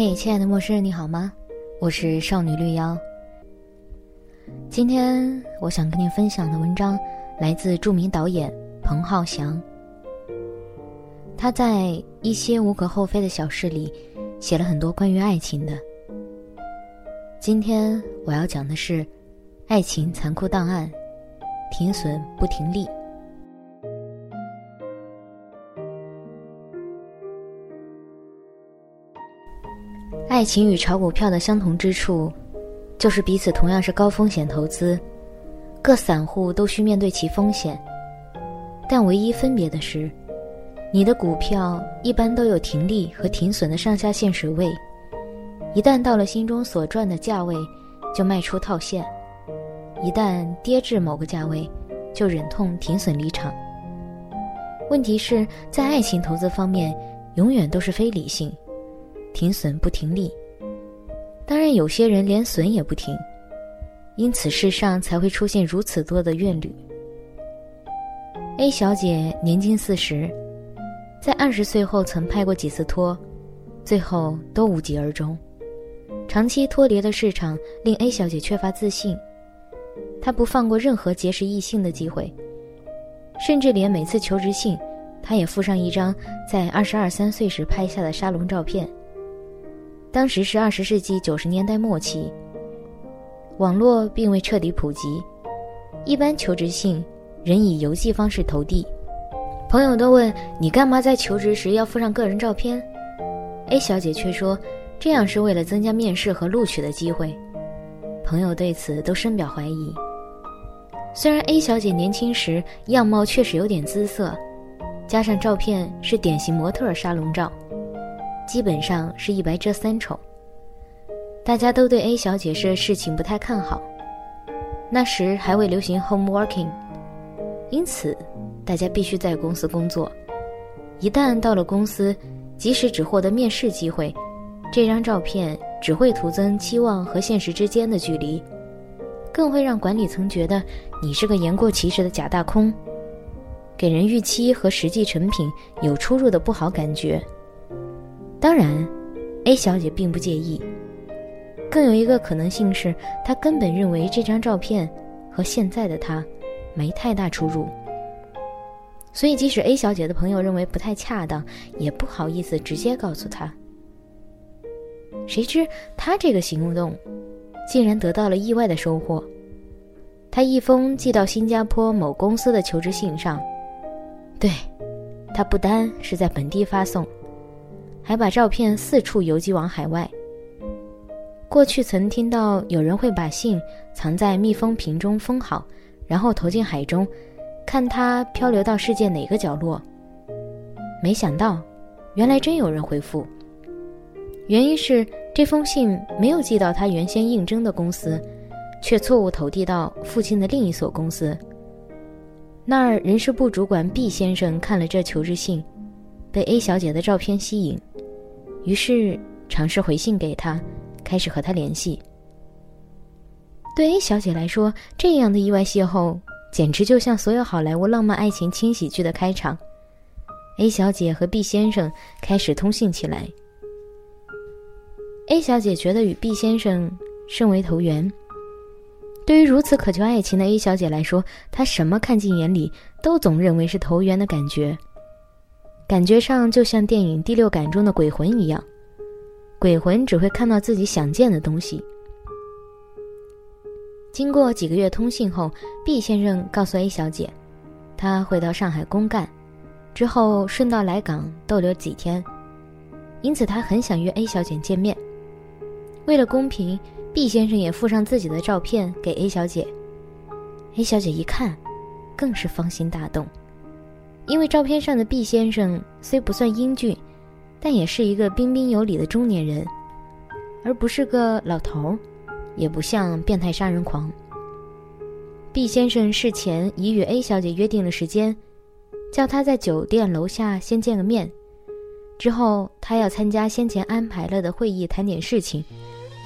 嘿，亲爱的陌生人，你好吗？我是少女绿妖。今天我想跟你分享的文章来自著名导演彭浩翔。他在一些无可厚非的小事里写了很多关于爱情的。今天我要讲的是爱情残酷档案，停损不停利。爱情与炒股票的相同之处，就是彼此同样是高风险投资，各散户都需面对其风险。但唯一分别的是，你的股票一般都有停利和停损的上下限水位，一旦到了心中所赚的价位，就卖出套现；一旦跌至某个价位，就忍痛停损离场。问题是在爱情投资方面，永远都是非理性。停损不停利，当然有些人连损也不停，因此世上才会出现如此多的怨侣。A 小姐年近四十，在二十岁后曾拍过几次拖，最后都无疾而终。长期脱离的市场，令 A 小姐缺乏自信，她不放过任何结识异性的机会，甚至连每次求职信，她也附上一张在二十二三岁时拍下的沙龙照片。当时是二十世纪九十年代末期，网络并未彻底普及，一般求职信仍以邮寄方式投递。朋友都问你干嘛在求职时要附上个人照片？A 小姐却说这样是为了增加面试和录取的机会。朋友对此都深表怀疑。虽然 A 小姐年轻时样貌确实有点姿色，加上照片是典型模特沙龙照。基本上是一白遮三丑。大家都对 A 小姐这事情不太看好。那时还未流行 home working，因此大家必须在公司工作。一旦到了公司，即使只获得面试机会，这张照片只会徒增期望和现实之间的距离，更会让管理层觉得你是个言过其实的假大空，给人预期和实际成品有出入的不好感觉。当然，A 小姐并不介意。更有一个可能性是，她根本认为这张照片和现在的她没太大出入。所以，即使 A 小姐的朋友认为不太恰当，也不好意思直接告诉她。谁知她这个行动，竟然得到了意外的收获。她一封寄到新加坡某公司的求职信上，对，她不单是在本地发送。还把照片四处邮寄往海外。过去曾听到有人会把信藏在密封瓶中封好，然后投进海中，看它漂流到世界哪个角落。没想到，原来真有人回复。原因是这封信没有寄到他原先应征的公司，却错误投递到附近的另一所公司。那儿人事部主管 B 先生看了这求职信。被 A 小姐的照片吸引，于是尝试回信给她，开始和她联系。对 A 小姐来说，这样的意外邂逅简直就像所有好莱坞浪漫爱情轻喜剧的开场。A 小姐和 B 先生开始通信起来。A 小姐觉得与 B 先生甚为投缘。对于如此渴求爱情的 A 小姐来说，她什么看进眼里，都总认为是投缘的感觉。感觉上就像电影《第六感》中的鬼魂一样，鬼魂只会看到自己想见的东西。经过几个月通信后，B 先生告诉 A 小姐，他会到上海公干，之后顺道来港逗留几天，因此他很想约 A 小姐见面。为了公平，B 先生也附上自己的照片给 A 小姐。A 小姐一看，更是芳心大动。因为照片上的毕先生虽不算英俊，但也是一个彬彬有礼的中年人，而不是个老头儿，也不像变态杀人狂。毕先生事前已与 A 小姐约定了时间，叫她在酒店楼下先见个面，之后他要参加先前安排了的会议，谈点事情，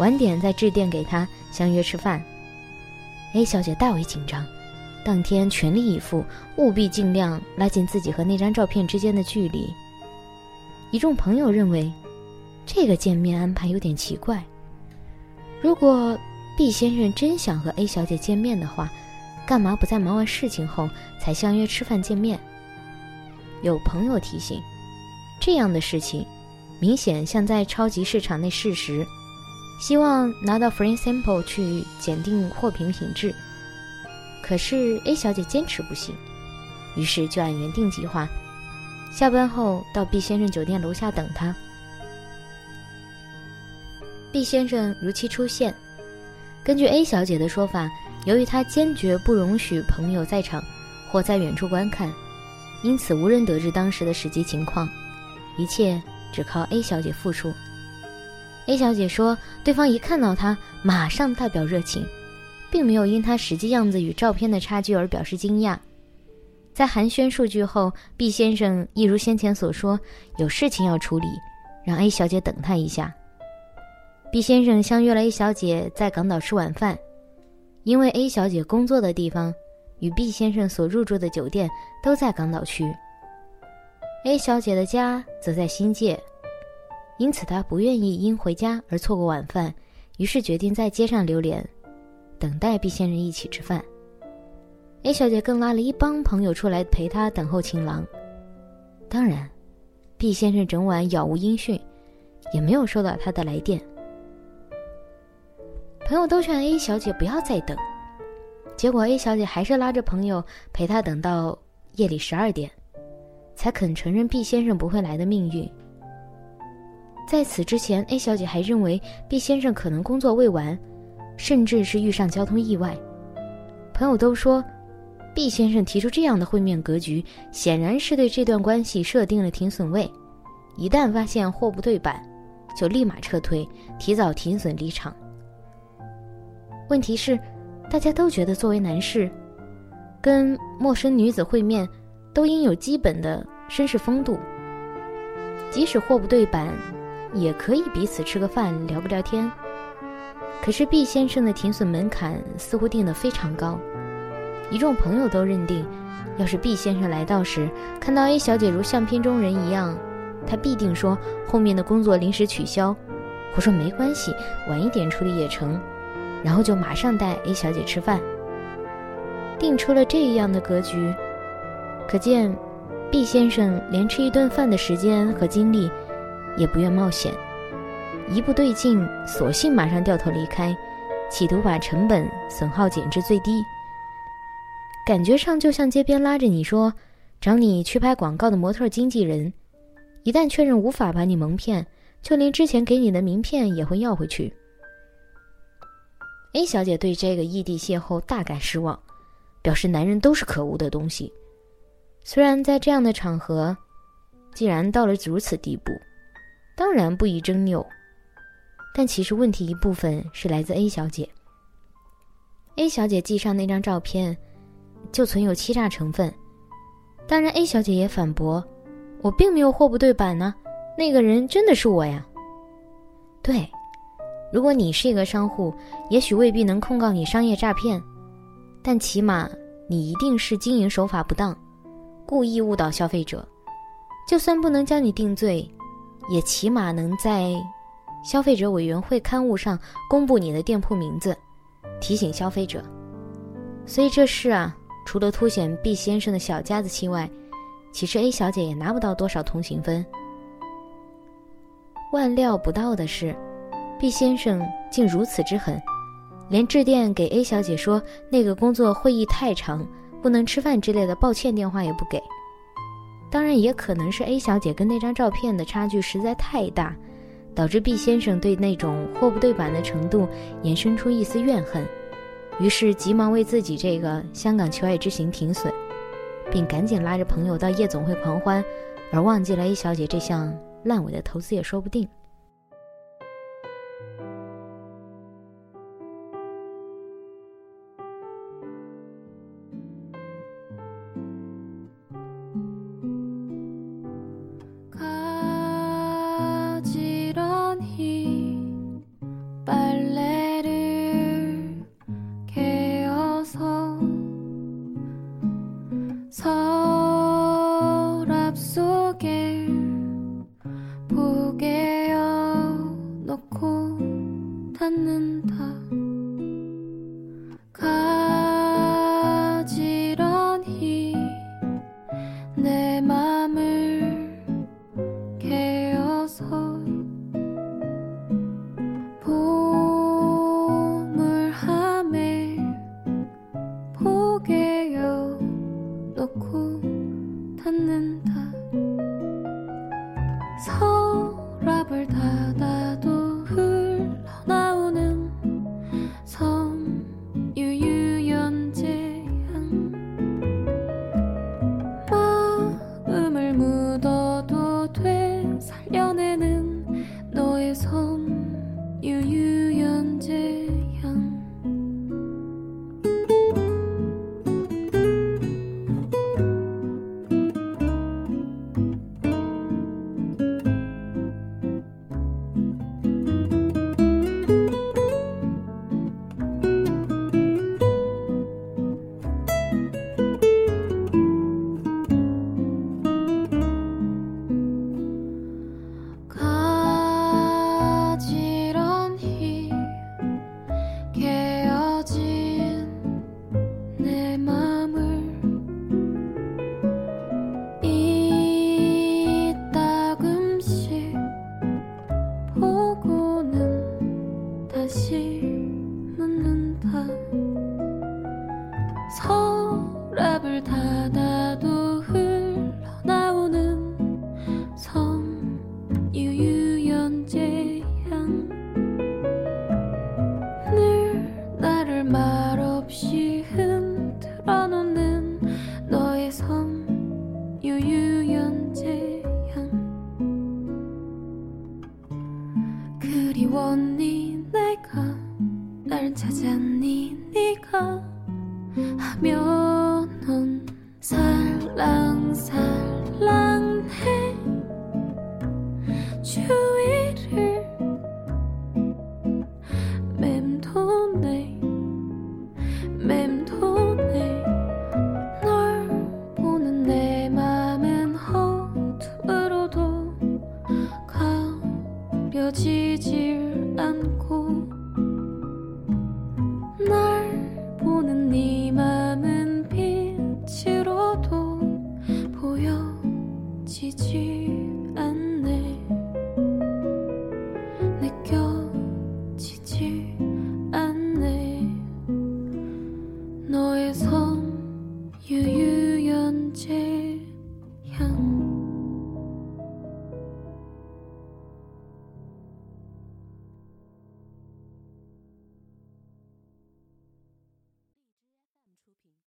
晚点再致电给她相约吃饭。A 小姐大为紧张。当天全力以赴，务必尽量拉近自己和那张照片之间的距离。一众朋友认为，这个见面安排有点奇怪。如果 B 先生真想和 A 小姐见面的话，干嘛不在忙完事情后才相约吃饭见面？有朋友提醒，这样的事情明显像在超级市场内试食，希望拿到 free sample 去检定货品品质。可是 A 小姐坚持不行，于是就按原定计划，下班后到 B 先生酒店楼下等他。B 先生如期出现。根据 A 小姐的说法，由于她坚决不容许朋友在场或在远处观看，因此无人得知当时的实际情况，一切只靠 A 小姐复述。A 小姐说，对方一看到她，马上代表热情，并没有因她实际样子与照片的差距而表示惊讶。在寒暄数句后，B 先生一如先前所说，有事情要处理，让 A 小姐等他一下。B 先生相约了 A 小姐在港岛吃晚饭，因为 A 小姐工作的地方与 B 先生所入住的酒店都在港岛区，A 小姐的家则在新界，因此她不愿意因回家而错过晚饭，于是决定在街上留连，等待 B 先生一起吃饭。A 小姐更拉了一帮朋友出来陪她等候情郎。当然，B 先生整晚杳无音讯，也没有收到他的来电。朋友都劝 A 小姐不要再等，结果 A 小姐还是拉着朋友陪他等到夜里十二点，才肯承认 B 先生不会来的命运。在此之前，A 小姐还认为 B 先生可能工作未完，甚至是遇上交通意外。朋友都说毕先生提出这样的会面格局，显然是对这段关系设定了停损位，一旦发现货不对版，就立马撤退，提早停损离场。问题是，大家都觉得作为男士，跟陌生女子会面，都应有基本的绅士风度。即使货不对版，也可以彼此吃个饭聊不聊天。可是 B 先生的停损门槛似乎定得非常高，一众朋友都认定，要是 B 先生来到时看到 A 小姐如相片中人一样，他必定说后面的工作临时取消，我说没关系，晚一点处理也成。然后就马上带 A 小姐吃饭，定出了这样的格局，可见 B 先生连吃一顿饭的时间和精力也不愿冒险，一不对劲，索性马上掉头离开，企图把成本损耗减至最低。感觉上就像街边拉着你说找你去拍广告的模特经纪人，一旦确认无法把你蒙骗，就连之前给你的名片也会要回去。A 小姐对这个异地邂逅大感失望，表示男人都是可恶的东西。虽然在这样的场合，既然到了如此地步，当然不宜争拗，但其实问题一部分是来自 A 小姐。A 小姐寄上那张照片，就存有欺诈成分。当然，A 小姐也反驳：“我并没有货不对版呢，那个人真的是我呀。”对。如果你是一个商户，也许未必能控告你商业诈骗，但起码你一定是经营手法不当，故意误导消费者。就算不能将你定罪，也起码能在消费者委员会刊物上公布你的店铺名字，提醒消费者。所以这事啊，除了凸显 B 先生的小家子气外，其实 A 小姐也拿不到多少同情分。万料不到的是。B 先生竟如此之狠，连致电给 A 小姐说那个工作会议太长，不能吃饭之类的抱歉电话也不给。当然，也可能是 A 小姐跟那张照片的差距实在太大，导致毕先生对那种货不对版的程度衍生出一丝怨恨，于是急忙为自己这个香港求爱之行停损，并赶紧拉着朋友到夜总会狂欢，而忘记了 A 小姐这项烂尾的投资也说不定。